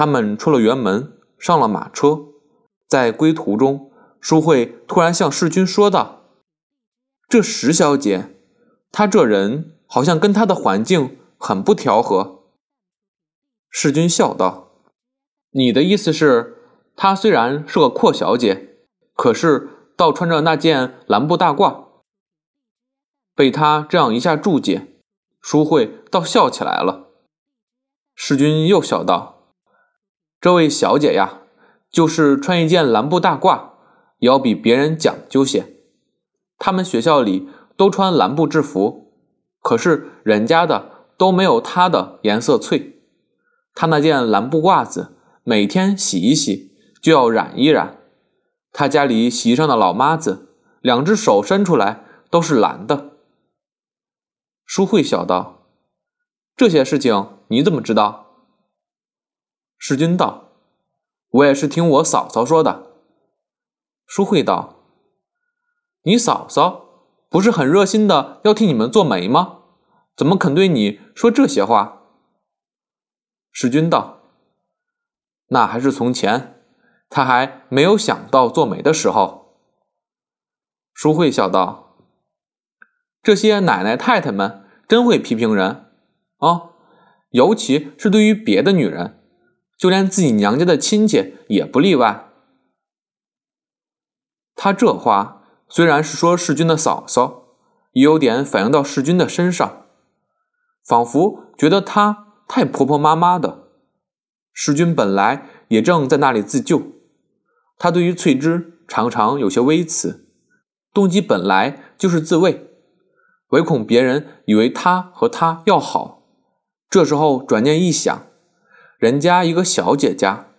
他们出了园门，上了马车，在归途中，淑慧突然向世君说道：“这石小姐，她这人好像跟她的环境很不调和。”世君笑道：“你的意思是，她虽然是个阔小姐，可是倒穿着那件蓝布大褂。”被他这样一下注解，淑慧倒笑起来了。世君又笑道：“这位小姐呀，就是穿一件蓝布大褂，也要比别人讲究些。他们学校里都穿蓝布制服，可是人家的都没有她的颜色翠。她那件蓝布褂子，每天洗一洗就要染一染。她家里洗衣裳的老妈子，两只手伸出来都是蓝的。”淑慧笑道：“这些事情你怎么知道？”世君道：“我也是听我嫂嫂说的。”淑慧道：“你嫂嫂不是很热心的要替你们做媒吗？怎么肯对你说这些话？”世君道：“那还是从前，他还没有想到做媒的时候。”淑慧笑道。这些奶奶太太们真会批评人啊，尤其是对于别的女人，就连自己娘家的亲戚也不例外。他这话虽然是说世君的嫂嫂，也有点反映到世君的身上，仿佛觉得她太婆婆妈妈的。世君本来也正在那里自救，他对于翠芝常常有些微词，动机本来就是自卫。唯恐别人以为他和他要好，这时候转念一想，人家一个小姐家，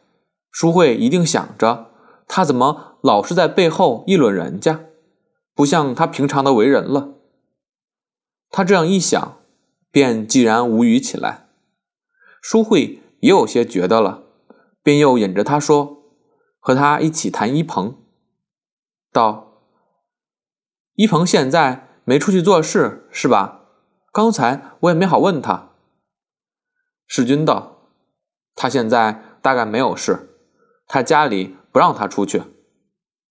淑慧一定想着他怎么老是在背后议论人家，不像他平常的为人了。他这样一想，便既然无语起来。淑慧也有些觉得了，便又引着他说：“和他一起谈一鹏。”道：“一鹏现在。”没出去做事是吧？刚才我也没好问他。世君道：“他现在大概没有事，他家里不让他出去。”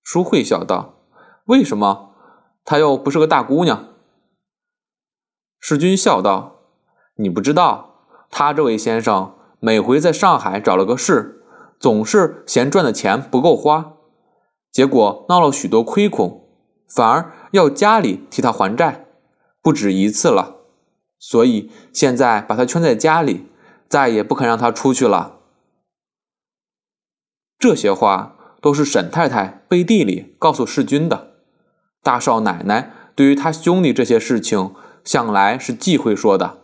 淑慧笑道：“为什么？他又不是个大姑娘。”世君笑道：“你不知道，他这位先生每回在上海找了个事，总是嫌赚的钱不够花，结果闹了许多亏空，反而……”要家里替他还债，不止一次了，所以现在把他圈在家里，再也不肯让他出去了。这些话都是沈太太背地里告诉世君的。大少奶奶对于他兄弟这些事情，向来是忌讳说的。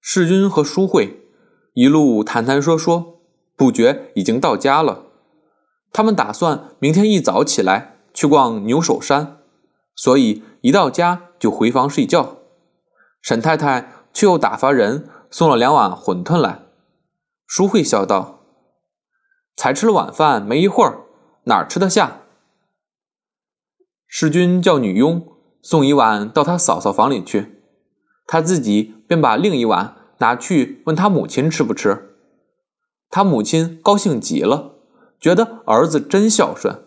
世君和淑慧一路谈谈说说，不觉已经到家了。他们打算明天一早起来去逛牛首山，所以一到家就回房睡觉。沈太太却又打发人送了两碗馄饨来。淑慧笑道：“才吃了晚饭没一会儿，哪吃得下？”世君叫女佣送一碗到他嫂嫂房里去，他自己便把另一碗拿去问他母亲吃不吃。他母亲高兴极了。觉得儿子真孝顺，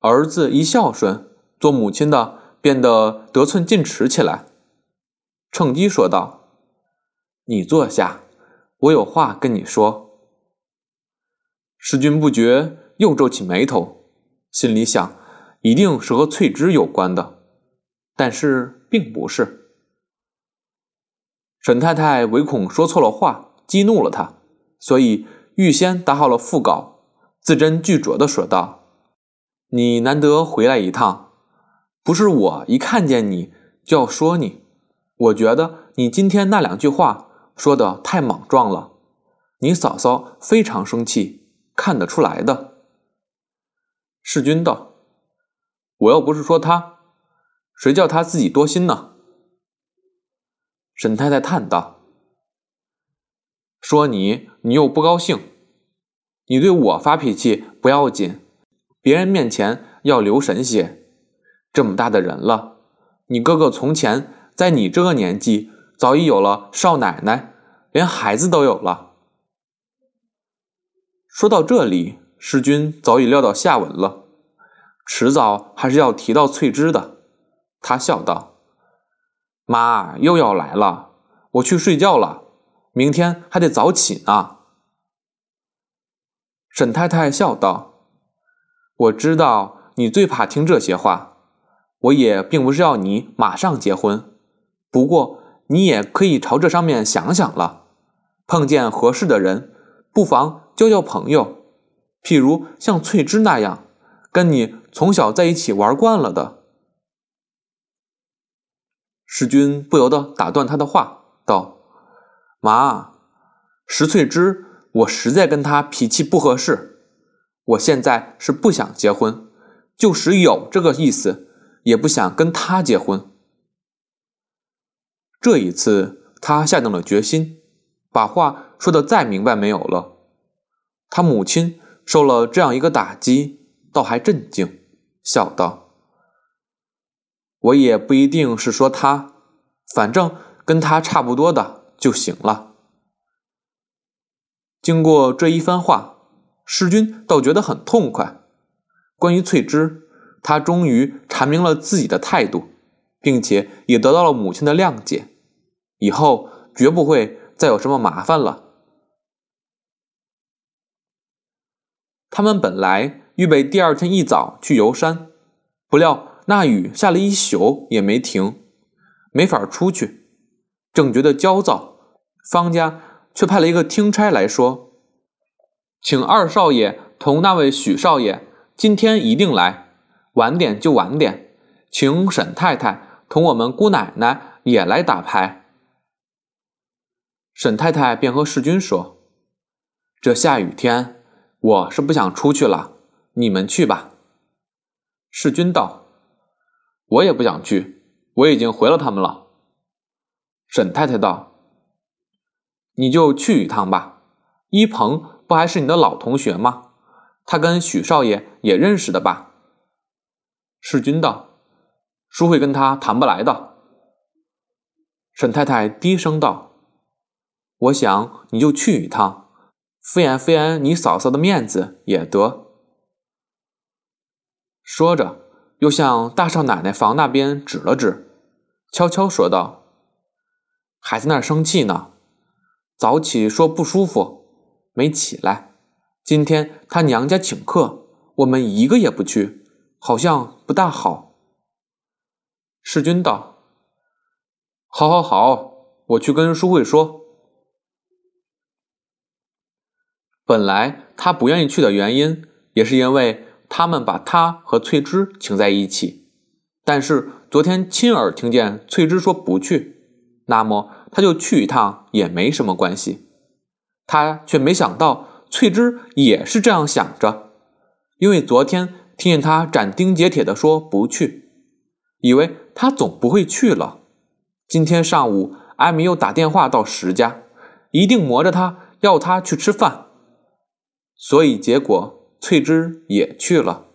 儿子一孝顺，做母亲的变得得寸进尺起来。趁机说道：“你坐下，我有话跟你说。”世君不觉又皱起眉头，心里想：一定是和翠芝有关的，但是并不是。沈太太唯恐说错了话，激怒了他，所以预先打好了副稿。字斟句酌地说道：“你难得回来一趟，不是我一看见你就要说你。我觉得你今天那两句话说的太莽撞了，你嫂嫂非常生气，看得出来的。”世君道：“我又不是说他，谁叫他自己多心呢？”沈太太叹道：“说你，你又不高兴。”你对我发脾气不要紧，别人面前要留神些。这么大的人了，你哥哥从前在你这个年纪早已有了少奶奶，连孩子都有了。说到这里，世君早已料到下文了，迟早还是要提到翠芝的。他笑道：“妈又要来了，我去睡觉了，明天还得早起呢。”沈太太笑道：“我知道你最怕听这些话，我也并不是要你马上结婚，不过你也可以朝这上面想想了。碰见合适的人，不妨。”交交朋友，譬如像翠芝那样，跟你从小在一起玩惯了的。世君不由得打断他的话，道：“妈，石翠芝，我实在跟她脾气不合适。我现在是不想结婚，就是有这个意思，也不想跟她结婚。”这一次，他下定了决心，把话说的再明白没有了。他母亲受了这样一个打击，倒还镇静，笑道：“我也不一定是说他，反正跟他差不多的就行了。”经过这一番话，世君倒觉得很痛快。关于翠芝，他终于阐明了自己的态度，并且也得到了母亲的谅解，以后绝不会再有什么麻烦了。他们本来预备第二天一早去游山，不料那雨下了一宿也没停，没法出去。正觉得焦躁，方家却派了一个听差来说：“请二少爷同那位许少爷今天一定来，晚点就晚点。请沈太太同我们姑奶奶也来打牌。”沈太太便和世君说：“这下雨天。”我是不想出去了，你们去吧。世君道：“我也不想去，我已经回了他们了。”沈太太道：“你就去一趟吧。一鹏不还是你的老同学吗？他跟许少爷也认识的吧？”世君道：“叔会跟他谈不来的。”沈太太低声道：“我想你就去一趟。”敷衍敷衍你嫂嫂的面子也得。说着，又向大少奶奶房那边指了指，悄悄说道：“还在那儿生气呢。早起说不舒服，没起来。今天他娘家请客，我们一个也不去，好像不大好。”世君道：“好，好，好，我去跟淑慧说。”本来他不愿意去的原因，也是因为他们把他和翠芝请在一起。但是昨天亲耳听见翠芝说不去，那么他就去一趟也没什么关系。他却没想到翠芝也是这样想着，因为昨天听见他斩钉截铁地说不去，以为他总不会去了。今天上午艾米又打电话到石家，一定磨着他要他去吃饭。所以，结果翠芝也去了。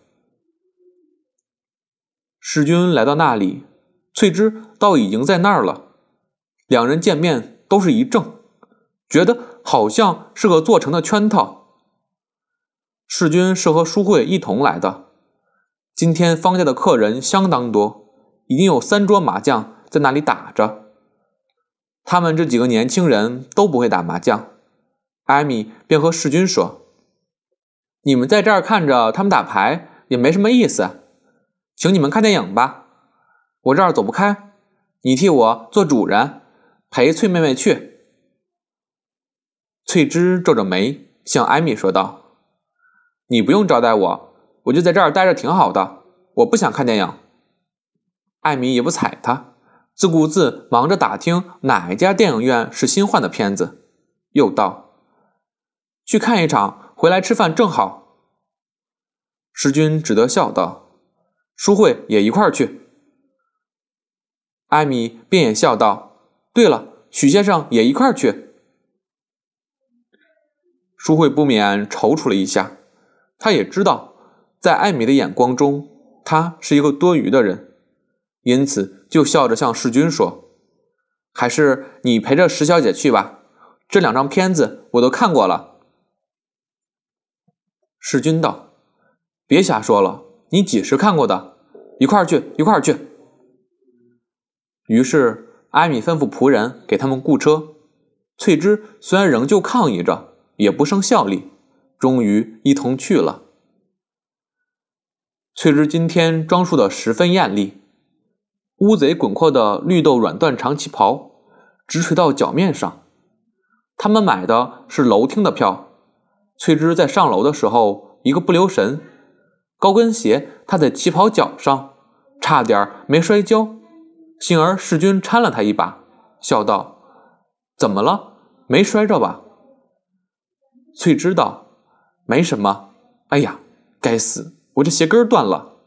世君来到那里，翠芝倒已经在那儿了。两人见面都是一怔，觉得好像是个做成的圈套。世君是和淑慧一同来的。今天方家的客人相当多，已经有三桌麻将在那里打着。他们这几个年轻人都不会打麻将。艾米便和世君说。你们在这儿看着他们打牌也没什么意思，请你们看电影吧。我这儿走不开，你替我做主人，陪翠妹妹去。翠芝皱着眉向艾米说道：“你不用招待我，我就在这儿待着挺好的。我不想看电影。”艾米也不睬他，自顾自忙着打听哪一家电影院是新换的片子，又道：“去看一场。”回来吃饭正好，师君只得笑道：“淑慧也一块儿去。”艾米便也笑道：“对了，许先生也一块儿去。”淑慧不免踌躇了一下，她也知道，在艾米的眼光中，他是一个多余的人，因此就笑着向世君说：“还是你陪着石小姐去吧，这两张片子我都看过了。”世君道：“别瞎说了，你几时看过的？一块儿去，一块儿去。”于是艾米吩咐仆人给他们雇车。翠芝虽然仍旧抗议着，也不胜效力，终于一同去了。翠芝今天装束的十分艳丽，乌贼滚阔的绿豆软缎长旗袍直垂到脚面上。他们买的是楼厅的票。翠芝在上楼的时候，一个不留神，高跟鞋踏在旗袍脚上，差点没摔跤。幸而世君搀了她一把，笑道：“怎么了？没摔着吧？”翠芝道：“没什么。哎呀，该死，我这鞋跟断了。”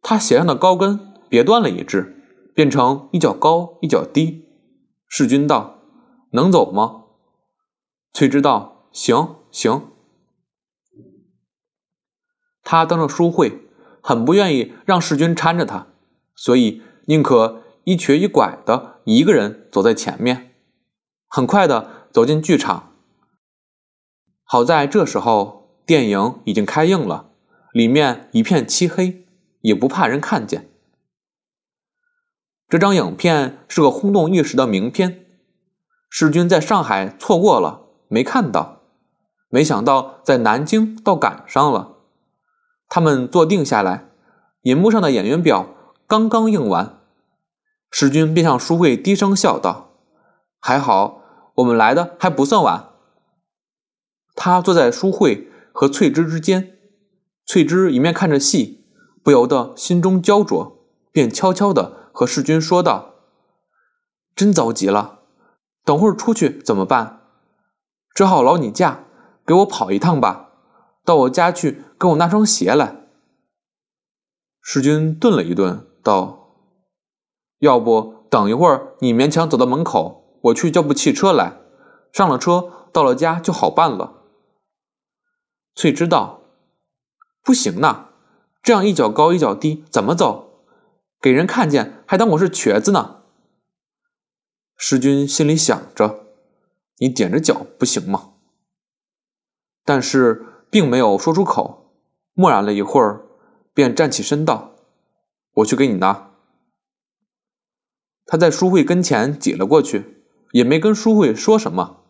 她鞋上的高跟别断了一只，变成一脚高一脚低。世君道：“能走吗？”翠芝道。行行，他当着书会，很不愿意让世君搀着他，所以宁可一瘸一拐的一个人走在前面，很快的走进剧场。好在这时候电影已经开映了，里面一片漆黑，也不怕人看见。这张影片是个轰动一时的名片，世君在上海错过了，没看到。没想到在南京倒赶上了，他们坐定下来，银幕上的演员表刚刚映完，世君便向淑慧低声笑道：“还好，我们来的还不算晚。”他坐在淑慧和翠芝之间，翠芝一面看着戏，不由得心中焦灼，便悄悄地和世君说道：“真着急了，等会儿出去怎么办？只好劳你驾。”给我跑一趟吧，到我家去给我拿双鞋来。世君顿了一顿，道：“要不等一会儿，你勉强走到门口，我去叫部汽车来。上了车，到了家就好办了。”翠芝道：“不行呐，这样一脚高一脚低，怎么走？给人看见还当我是瘸子呢。”世君心里想着：“你踮着脚不行吗？”但是并没有说出口，默然了一会儿，便站起身道：“我去给你拿。”他在淑慧跟前挤了过去，也没跟淑慧说什么，